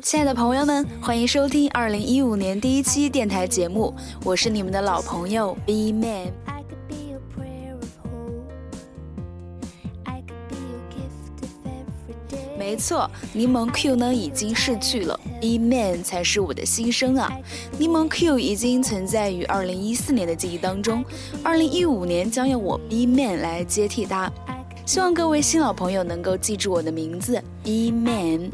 亲爱的朋友们，欢迎收听二零一五年第一期电台节目，我是你们的老朋友 B Man。没错，柠檬 Q 呢已经逝去了，B Man 才是我的新生啊！柠檬 Q 已经存在于二零一四年的记忆当中，二零一五年将由我 B Man 来接替他。希望各位新老朋友能够记住我的名字 B Man。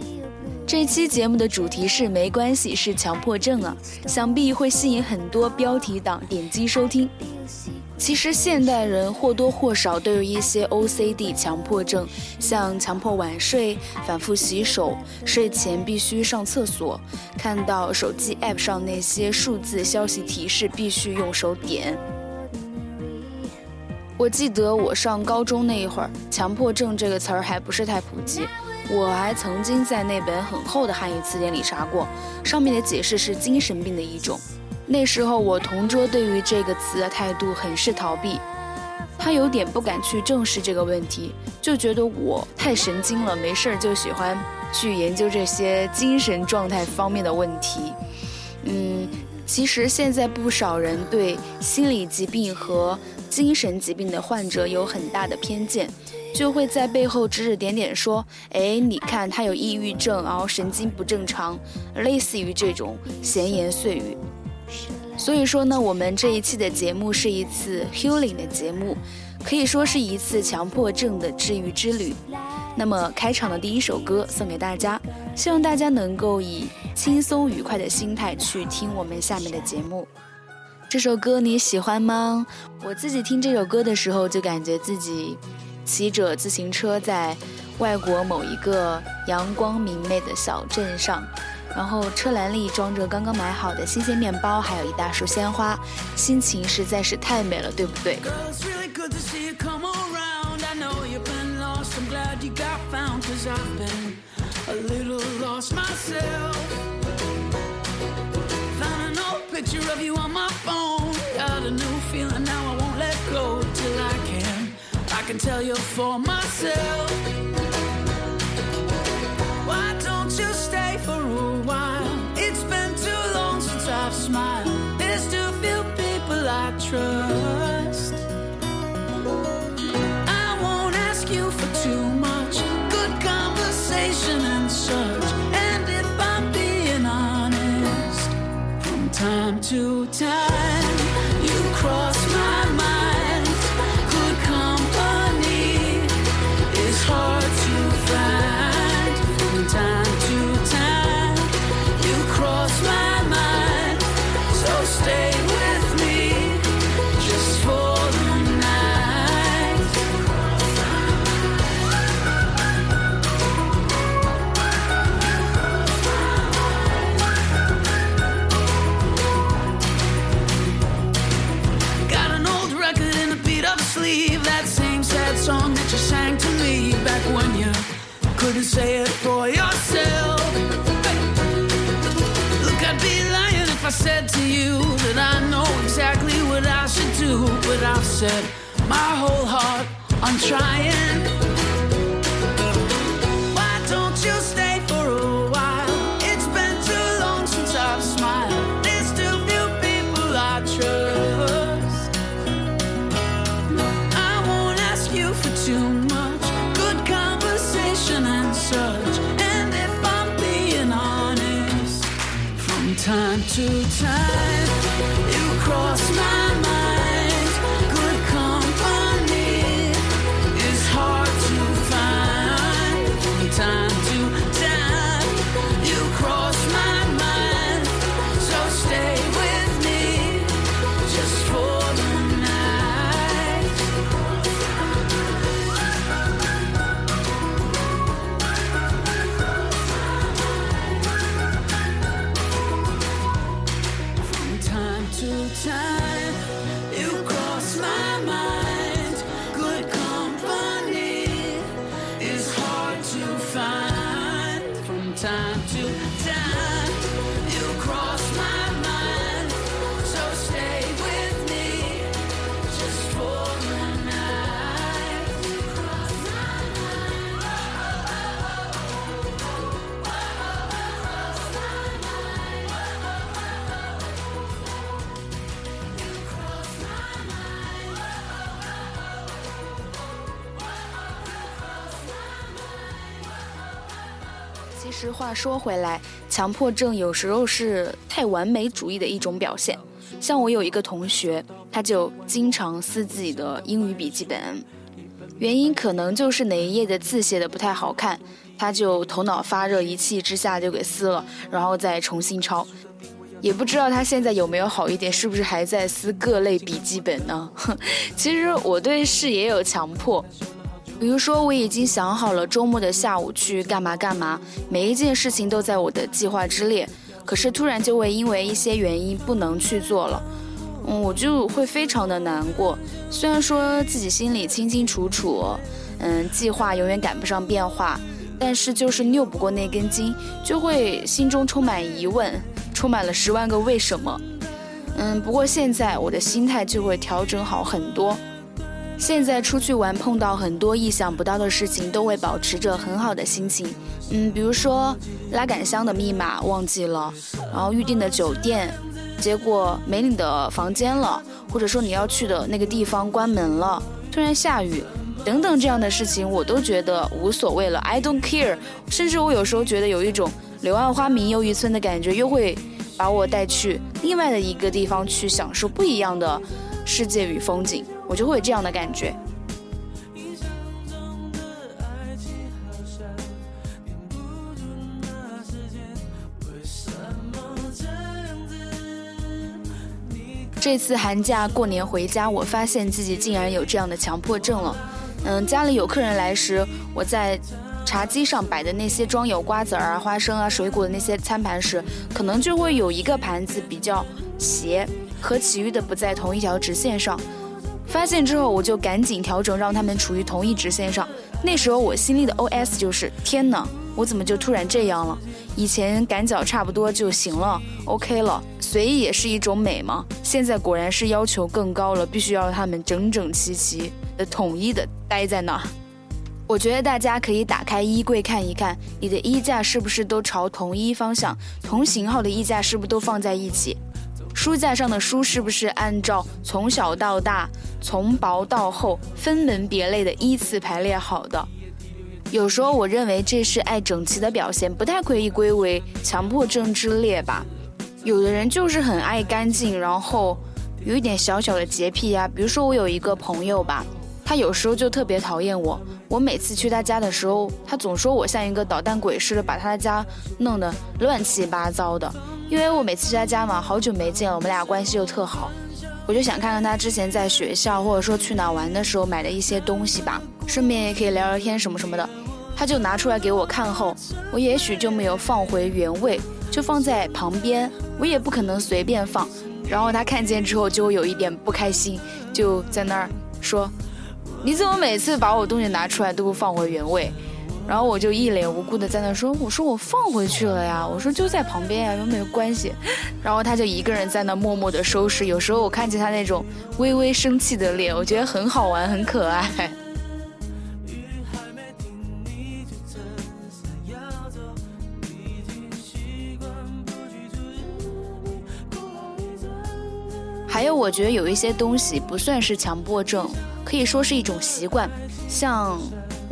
这期节目的主题是没关系，是强迫症啊，想必会吸引很多标题党点击收听。其实现代人或多或少都有一些 OCD 强迫症，像强迫晚睡、反复洗手、睡前必须上厕所、看到手机 App 上那些数字消息提示必须用手点。我记得我上高中那一会儿，强迫症这个词儿还不是太普及。我还曾经在那本很厚的汉语词典里查过，上面的解释是精神病的一种。那时候我同桌对于这个词的态度很是逃避，他有点不敢去正视这个问题，就觉得我太神经了，没事儿就喜欢去研究这些精神状态方面的问题。嗯，其实现在不少人对心理疾病和精神疾病的患者有很大的偏见。就会在背后指指点点说：“哎，你看他有抑郁症，然后神经不正常，类似于这种闲言碎语。”所以说呢，我们这一期的节目是一次 healing 的节目，可以说是一次强迫症的治愈之旅。那么开场的第一首歌送给大家，希望大家能够以轻松愉快的心态去听我们下面的节目。这首歌你喜欢吗？我自己听这首歌的时候，就感觉自己。骑着自行车在外国某一个阳光明媚的小镇上，然后车篮里装着刚刚买好的新鲜面包，还有一大束鲜花，心情实在是太美了，对不对？？can tell you for myself. Why don't you stay for a while? It's been too long since I've smiled. There's too few people I trust. I won't ask you for too much. Good conversation and such. And if I'm being honest, from time to time, couldn't say it for yourself. Look, I'd be lying if I said to you that I know exactly what I should do. But I've set my whole heart on trying. 你在实话说回来，强迫症有时候是太完美主义的一种表现。像我有一个同学，他就经常撕自己的英语笔记本，原因可能就是哪一页的字写的不太好看，他就头脑发热，一气之下就给撕了，然后再重新抄。也不知道他现在有没有好一点，是不是还在撕各类笔记本呢？其实我对事也有强迫，比如说我已经想好了周末的下午去干嘛干嘛，每一件事情都在我的计划之列，可是突然就会因为一些原因不能去做了，嗯，我就会非常的难过。虽然说自己心里清清楚楚，嗯，计划永远赶不上变化，但是就是拗不过那根筋，就会心中充满疑问。充满了十万个为什么，嗯，不过现在我的心态就会调整好很多。现在出去玩碰到很多意想不到的事情，都会保持着很好的心情。嗯，比如说拉杆箱的密码忘记了，然后预定的酒店，结果没你的房间了，或者说你要去的那个地方关门了，突然下雨，等等这样的事情，我都觉得无所谓了，I don't care。甚至我有时候觉得有一种。柳暗花明又一村的感觉，又会把我带去另外的一个地方去享受不一样的世界与风景，我就会有这样的感觉。这次寒假过年回家，我发现自己竟然有这样的强迫症了。嗯，家里有客人来时，我在。茶几上摆的那些装有瓜子儿啊、花生啊、水果的那些餐盘时，可能就会有一个盘子比较斜，和其余的不在同一条直线上。发现之后，我就赶紧调整，让他们处于同一直线上。那时候我心里的 OS 就是：天哪，我怎么就突然这样了？以前赶脚差不多就行了，OK 了，随意也是一种美嘛。现在果然是要求更高了，必须要他们整整齐齐的、统一的待在那儿。我觉得大家可以打开衣柜看一看，你的衣架是不是都朝同一方向？同型号的衣架是不是都放在一起？书架上的书是不是按照从小到大、从薄到厚分门别类的依次排列好的？有时候我认为这是爱整齐的表现，不太可以归为强迫症之列吧。有的人就是很爱干净，然后有一点小小的洁癖呀。比如说我有一个朋友吧。他有时候就特别讨厌我，我每次去他家的时候，他总说我像一个捣蛋鬼似的，把他家弄得乱七八糟的。因为我每次去他家嘛，好久没见了，我们俩关系又特好，我就想看看他之前在学校或者说去哪玩的时候买的一些东西吧，顺便也可以聊聊天什么什么的。他就拿出来给我看后，我也许就没有放回原位，就放在旁边，我也不可能随便放。然后他看见之后就有一点不开心，就在那儿说。你怎么每次把我东西拿出来都不放回原位？然后我就一脸无辜的在那说：“我说我放回去了呀，我说就在旁边呀，又没有关系。”然后他就一个人在那默默的收拾。有时候我看见他那种微微生气的脸，我觉得很好玩，很可爱。还有，我觉得有一些东西不算是强迫症。可以说是一种习惯，像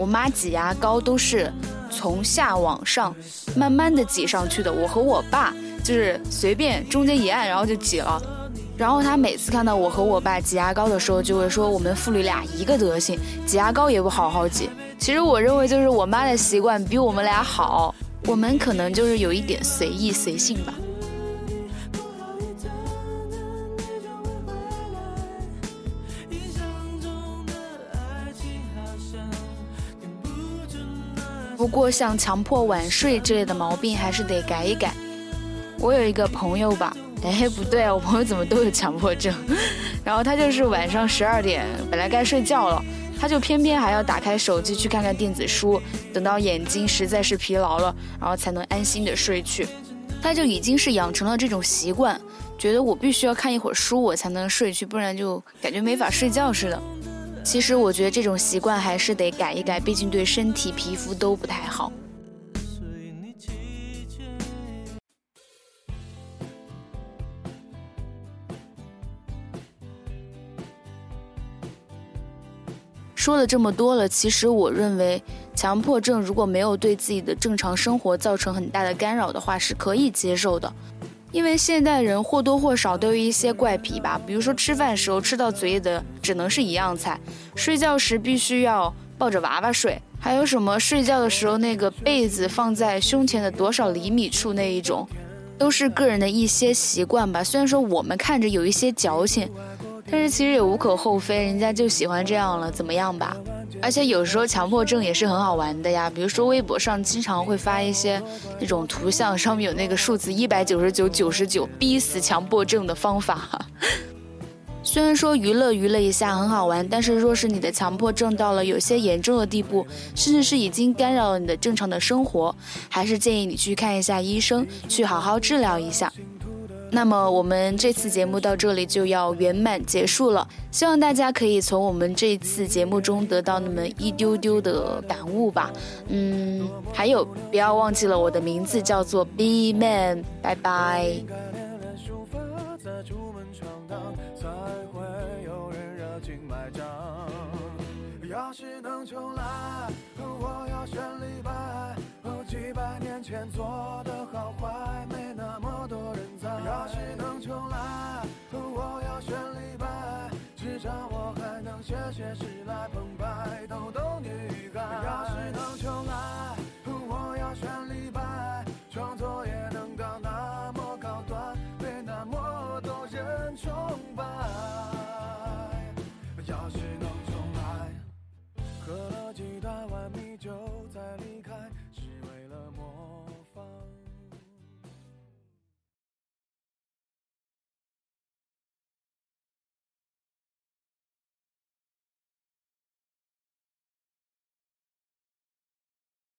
我妈挤牙膏都是从下往上慢慢的挤上去的。我和我爸就是随便中间一按，然后就挤了。然后他每次看到我和我爸挤牙膏的时候，就会说我们父女俩一个德行，挤牙膏也不好好挤。其实我认为就是我妈的习惯比我们俩好，我们可能就是有一点随意随性吧。不过像强迫晚睡之类的毛病还是得改一改。我有一个朋友吧，哎，不对啊，我朋友怎么都有强迫症？然后他就是晚上十二点本来该睡觉了，他就偏偏还要打开手机去看看电子书，等到眼睛实在是疲劳了，然后才能安心的睡去。他就已经是养成了这种习惯，觉得我必须要看一会儿书我才能睡去，不然就感觉没法睡觉似的。其实我觉得这种习惯还是得改一改，毕竟对身体、皮肤都不太好。说了这么多了，其实我认为强迫症如果没有对自己的正常生活造成很大的干扰的话，是可以接受的。因为现代人或多或少都有一些怪癖吧，比如说吃饭时候吃到嘴里的只能是一样菜，睡觉时必须要抱着娃娃睡，还有什么睡觉的时候那个被子放在胸前的多少厘米处那一种，都是个人的一些习惯吧。虽然说我们看着有一些矫情，但是其实也无可厚非，人家就喜欢这样了，怎么样吧？而且有时候强迫症也是很好玩的呀，比如说微博上经常会发一些那种图像，上面有那个数字一百九十九九十九，逼死强迫症的方法。虽然说娱乐娱乐一下很好玩，但是若是你的强迫症到了有些严重的地步，甚至是已经干扰了你的正常的生活，还是建议你去看一下医生，去好好治疗一下。那么我们这次节目到这里就要圆满结束了，希望大家可以从我们这次节目中得到那么一丢丢的感悟吧。嗯，还有不要忘记了我的名字叫做 B Man，拜拜。几百年前做的拥抱。